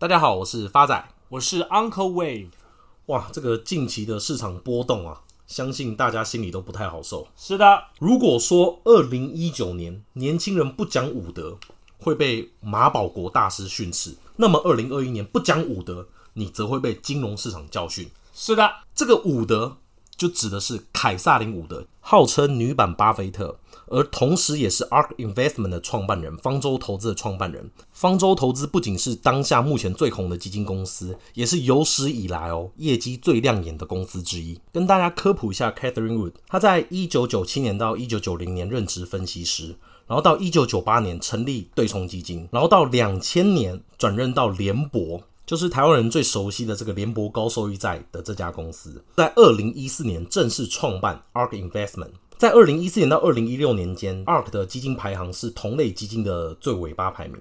大家好，我是发仔，我是 Uncle Wave。哇，这个近期的市场波动啊，相信大家心里都不太好受。是的，如果说二零一九年年轻人不讲武德，会被马保国大师训斥，那么二零二一年不讲武德，你则会被金融市场教训。是的，这个武德就指的是凯撒琳伍德，号称女版巴菲特。而同时，也是 ARK Investment 的创办人，方舟投资的创办人。方舟投资不仅是当下目前最红的基金公司，也是有史以来哦业绩最亮眼的公司之一。跟大家科普一下，Catherine Wood，她在一九九七年到一九九零年任职分析师，然后到一九九八年成立对冲基金，然后到两千年转任到联博，就是台湾人最熟悉的这个联博高收益债的这家公司，在二零一四年正式创办 ARK Investment。在二零一四年到二零一六年间，ARK 的基金排行是同类基金的最尾巴排名。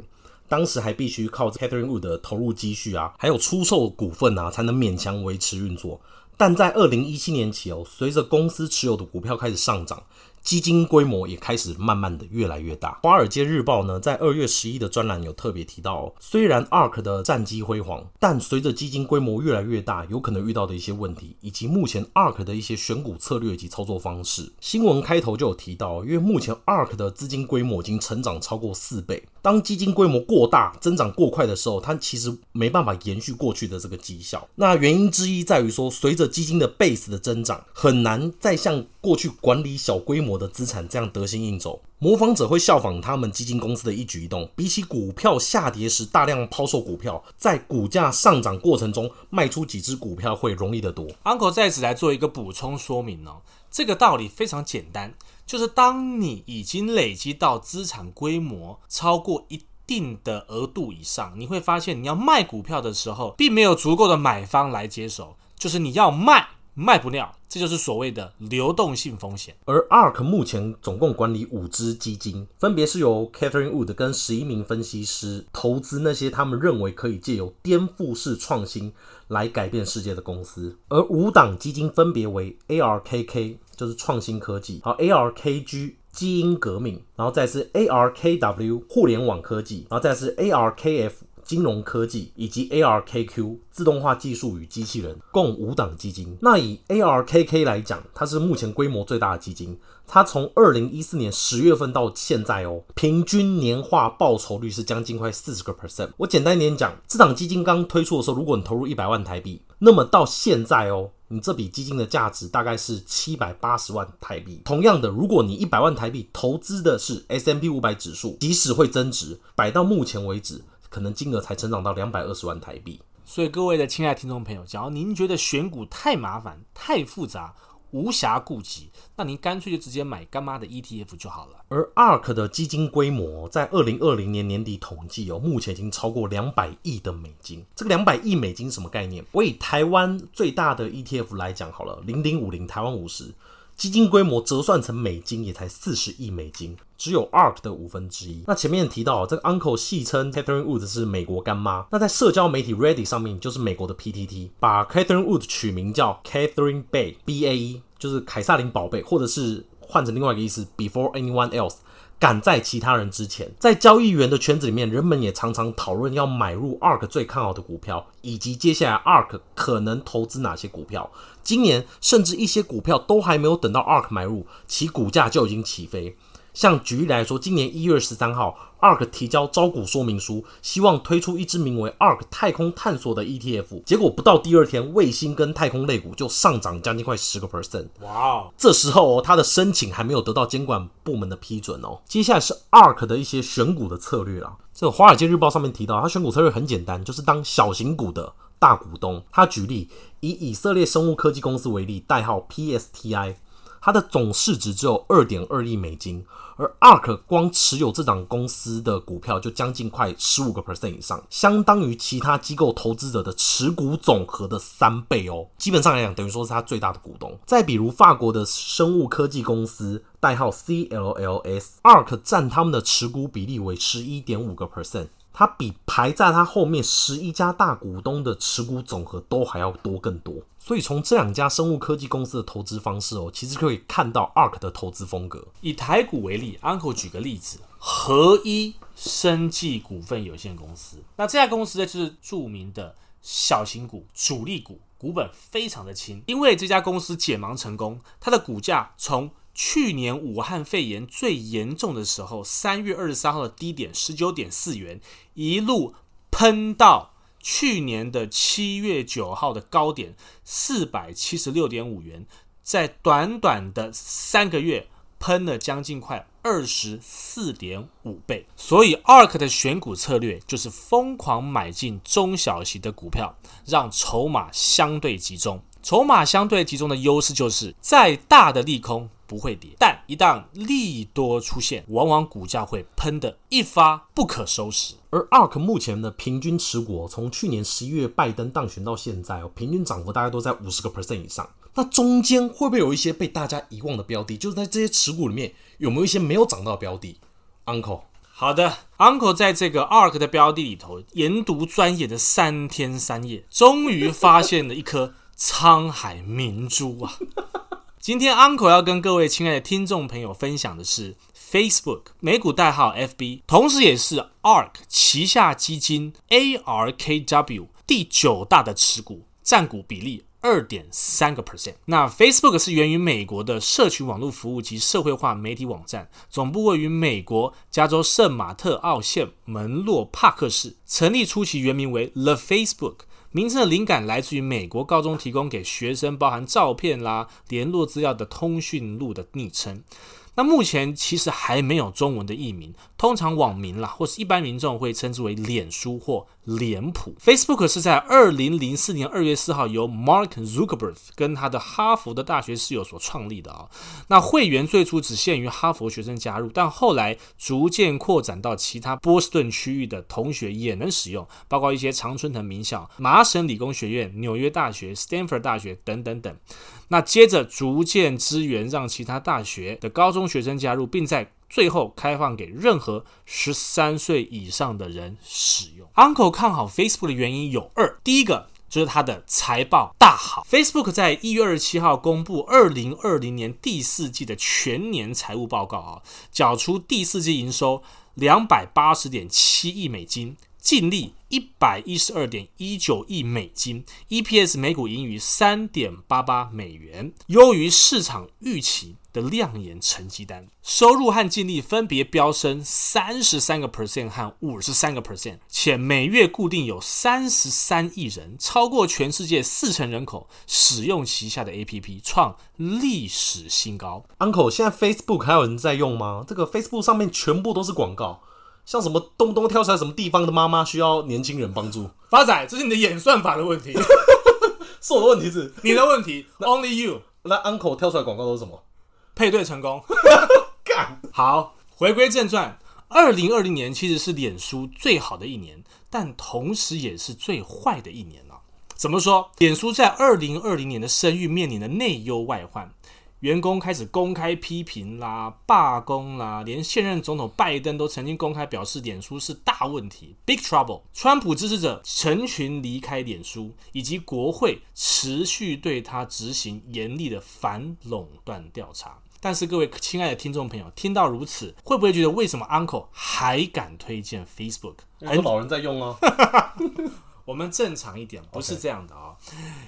当时还必须靠 Catherine Wood 的投入积蓄啊，还有出售股份啊，才能勉强维持运作。但在二零一七年起哦，随着公司持有的股票开始上涨。基金规模也开始慢慢的越来越大。华尔街日报呢，在二月十一的专栏有特别提到，虽然 ARK 的战绩辉煌，但随着基金规模越来越大，有可能遇到的一些问题，以及目前 ARK 的一些选股策略及操作方式。新闻开头就有提到，因为目前 ARK 的资金规模已经成长超过四倍。当基金规模过大、增长过快的时候，它其实没办法延续过去的这个绩效。那原因之一在于说，随着基金的 base 的增长，很难再像过去管理小规模的资产这样得心应手。模仿者会效仿他们基金公司的一举一动，比起股票下跌时大量抛售股票，在股价上涨过程中卖出几只股票会容易得多。Uncle 在此来做一个补充说明哦，这个道理非常简单。就是当你已经累积到资产规模超过一定的额度以上，你会发现你要卖股票的时候，并没有足够的买方来接手，就是你要卖卖不掉，这就是所谓的流动性风险。而 ARK 目前总共管理五支基金，分别是由 Catherine Wood 跟十一名分析师投资那些他们认为可以借由颠覆式创新来改变世界的公司，而五档基金分别为 ARKK。就是创新科技，好，ARKG 基因革命，然后再是 ARKW 互联网科技，然后再是 ARKF 金融科技，以及 ARKQ 自动化技术与机器人，共五档基金。那以 ARKK 来讲，它是目前规模最大的基金，它从二零一四年十月份到现在哦，平均年化报酬率是将近快四十个 percent。我简单一点讲，这档基金刚推出的时候，如果你投入一百万台币，那么到现在哦。你这笔基金的价值大概是七百八十万台币。同样的，如果你一百万台币投资的是 S M P 五百指数，即使会增值，摆到目前为止，可能金额才成长到两百二十万台币。所以，各位的亲爱听众朋友，假如您觉得选股太麻烦、太复杂，无暇顾及，那您干脆就直接买干妈的 ETF 就好了。而 ARK 的基金规模在二零二零年年底统计哦，目前已经超过两百亿的美金。这个两百亿美金什么概念？我以台湾最大的 ETF 来讲好了，零零五零台湾五十。基金规模折算成美金也才四十亿美金，只有 ARK 的五分之一。那前面提到这个 Uncle 戏称 Catherine Wood 是美国干妈，那在社交媒体 Reddit 上面就是美国的 PTT，把 Catherine Wood 取名叫 Catherine Bay B A E，就是凯撒林宝贝，或者是换成另外一个意思 Before anyone else。赶在其他人之前，在交易员的圈子里面，人们也常常讨论要买入 ARK 最看好的股票，以及接下来 ARK 可能投资哪些股票。今年甚至一些股票都还没有等到 ARK 买入，其股价就已经起飞。像举例来说，今年一月十三号，ARK 提交招股说明书，希望推出一支名为 ARK 太空探索的 ETF。结果不到第二天，卫星跟太空类股就上涨将近快十个 percent。哇哦！这时候哦，他的申请还没有得到监管部门的批准哦。接下来是 ARK 的一些选股的策略啦。这个《华尔街日报》上面提到，他选股策略很简单，就是当小型股的大股东。他举例以以色列生物科技公司为例，代号 PSTI。它的总市值只有二点二亿美金，而 ARK 光持有这档公司的股票就将近快十五个 percent 以上，相当于其他机构投资者的持股总和的三倍哦。基本上来讲，等于说是他最大的股东。再比如法国的生物科技公司，代号 CLLS，ARK 占他们的持股比例为十一点五个 percent。它比排在它后面十一家大股东的持股总和都还要多更多，所以从这两家生物科技公司的投资方式哦，其实可以看到 ARK 的投资风格。以台股为例，Uncle 举个例子，合一生技股份有限公司。那这家公司呢，就是著名的小型股、主力股，股本非常的轻。因为这家公司解盲成功，它的股价从去年武汉肺炎最严重的时候，三月二十三号的低点十九点四元，一路喷到去年的七月九号的高点四百七十六点五元，在短短的三个月喷了将近快二十四点五倍。所以，ARK 的选股策略就是疯狂买进中小型的股票，让筹码相对集中。筹码相对集中的优势就是，再大的利空。不会跌，但一旦利多出现，往往股价会喷得一发不可收拾。而 ARK 目前的平均持股，从去年十一月拜登当选到现在哦，平均涨幅大概都在五十个 percent 以上。那中间会不会有一些被大家遗忘的标的？就是在这些持股里面，有没有一些没有涨到的标的？Uncle，好的，Uncle 在这个 ARK 的标的里头研读钻研的三天三夜，终于发现了一颗沧海明珠啊！今天 Uncle 要跟各位亲爱的听众朋友分享的是 Facebook 美股代号 FB，同时也是 ARK 旗下基金 ARKW 第九大的持股，占股比例二点三个 percent。那 Facebook 是源于美国的社群网络服务及社会化媒体网站，总部位于美国加州圣马特奥县门洛帕克市，成立初期原名为 The Facebook。名称的灵感来自于美国高中提供给学生包含照片啦、联络资料的通讯录的昵称。那目前其实还没有中文的译名，通常网民啦或是一般民众会称之为脸书或脸谱。Facebook 是在二零零四年二月四号由 Mark Zuckerberg 跟他的哈佛的大学室友所创立的啊。那会员最初只限于哈佛学生加入，但后来逐渐扩展到其他波士顿区域的同学也能使用，包括一些常春藤名校、麻省理工学院、纽约大学、Stanford 大学等等等。那接着逐渐支援，让其他大学的高中学生加入，并在最后开放给任何十三岁以上的人使用。Uncle 看好 Facebook 的原因有二，第一个就是它的财报大好。Facebook 在一月二十七号公布二零二零年第四季的全年财务报告啊，缴出第四季营收两百八十点七亿美金。净利一百一十二点一九亿美金，EPS 每股盈余三点八八美元，优于市场预期的亮眼成绩单。收入和净利分别飙升三十三个 percent 和五十三个 percent，且每月固定有三十三亿人，超过全世界四成人口使用旗下的 APP，创历史新高。Uncle，现在 Facebook 还有人在用吗？这个 Facebook 上面全部都是广告。像什么东东跳出来什么地方的妈妈需要年轻人帮助？发仔，这是你的演算法的问题，是我的问题是你的问题。Only you。那 Uncle 跳出来广告都是什么？配对成功。干好，回归正传。二零二零年其实是脸书最好的一年，但同时也是最坏的一年了。怎么说？脸书在二零二零年的声誉面临的内忧外患。员工开始公开批评啦、罢工啦，连现任总统拜登都曾经公开表示，脸书是大问题 （Big Trouble）。川普支持者成群离开脸书，以及国会持续对他执行严厉的反垄断调查。但是，各位亲爱的听众朋友，听到如此，会不会觉得为什么 Uncle 还敢推荐 Facebook？很多老人在用啊。我们正常一点，不是这样的啊、哦.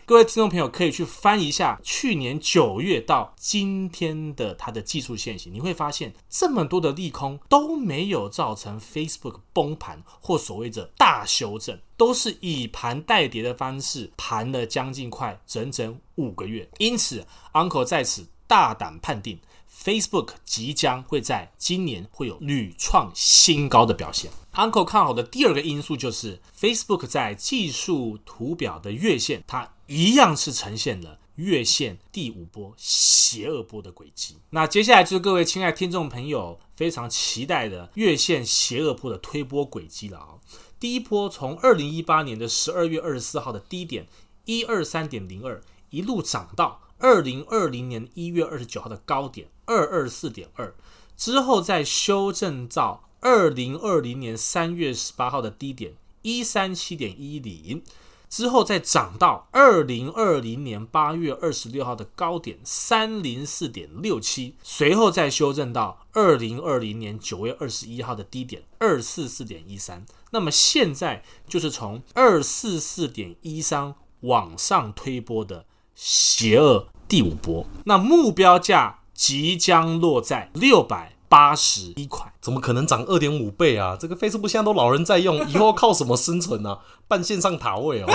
各位听众朋友可以去翻一下去年九月到今天的它的技术线型，你会发现这么多的利空都没有造成 Facebook 崩盘或所谓的大修正，都是以盘带跌的方式盘了将近快整整五个月。因此，Uncle 在此大胆判定。Facebook 即将会在今年会有屡创新高的表现。Uncle 看好的第二个因素就是 Facebook 在技术图表的月线，它一样是呈现了月线第五波邪恶波的轨迹。那接下来就是各位亲爱听众朋友非常期待的月线邪恶波的推波轨迹了啊！第一波从二零一八年的十二月二十四号的低点一二三点零二一路涨到二零二零年一月二十九号的高点。二二四点二之后再修正到二零二零年三月十八号的低点一三七点一零，之后再涨到二零二零年八月二十六号的高点三零四点六七，随后再修正到二零二零年九月二十一号的低点二四四点一三。那么现在就是从二四四点一三往上推波的邪恶第五波，那目标价即将落在六百八十一块。怎么可能涨二点五倍啊？这个 Facebook 现在都老人在用，以后靠什么生存呢、啊？办线上塔位哦。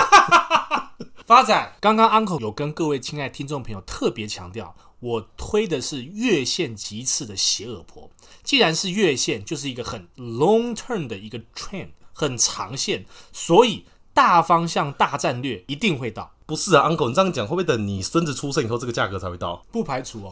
发展，刚刚 Uncle 有跟各位亲爱听众朋友特别强调，我推的是月线级次的邪恶波。既然是月线，就是一个很 long term 的一个 trend，很长线，所以大方向、大战略一定会到。不是啊，Uncle，你这样讲会不会等你孙子出生以后，这个价格才会到？不排除哦。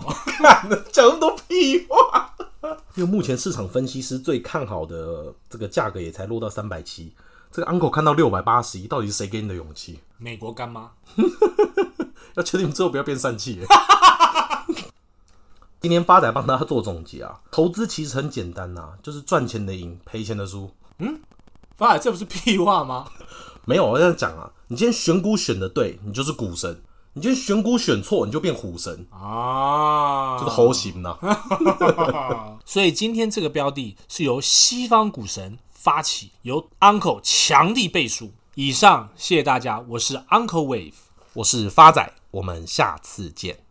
讲那么多屁话。因为目前市场分析师最看好的这个价格也才落到三百七，这个 uncle 看到六百八十一，到底是谁给你的勇气？美国干妈，要确定之后不要变疝气。今天发仔帮大家做总结啊，投资其实很简单呐、啊，就是赚钱的赢，赔钱的输。嗯，发仔这不是屁话吗？没有，我在讲啊，你今天选股选的对，你就是股神。你今天选股选错，你就变虎神啊，这个猴行呐。所以今天这个标的是由西方股神发起，由 Uncle 强力背书。以上，谢谢大家，我是 Uncle Wave，我是发仔，我们下次见。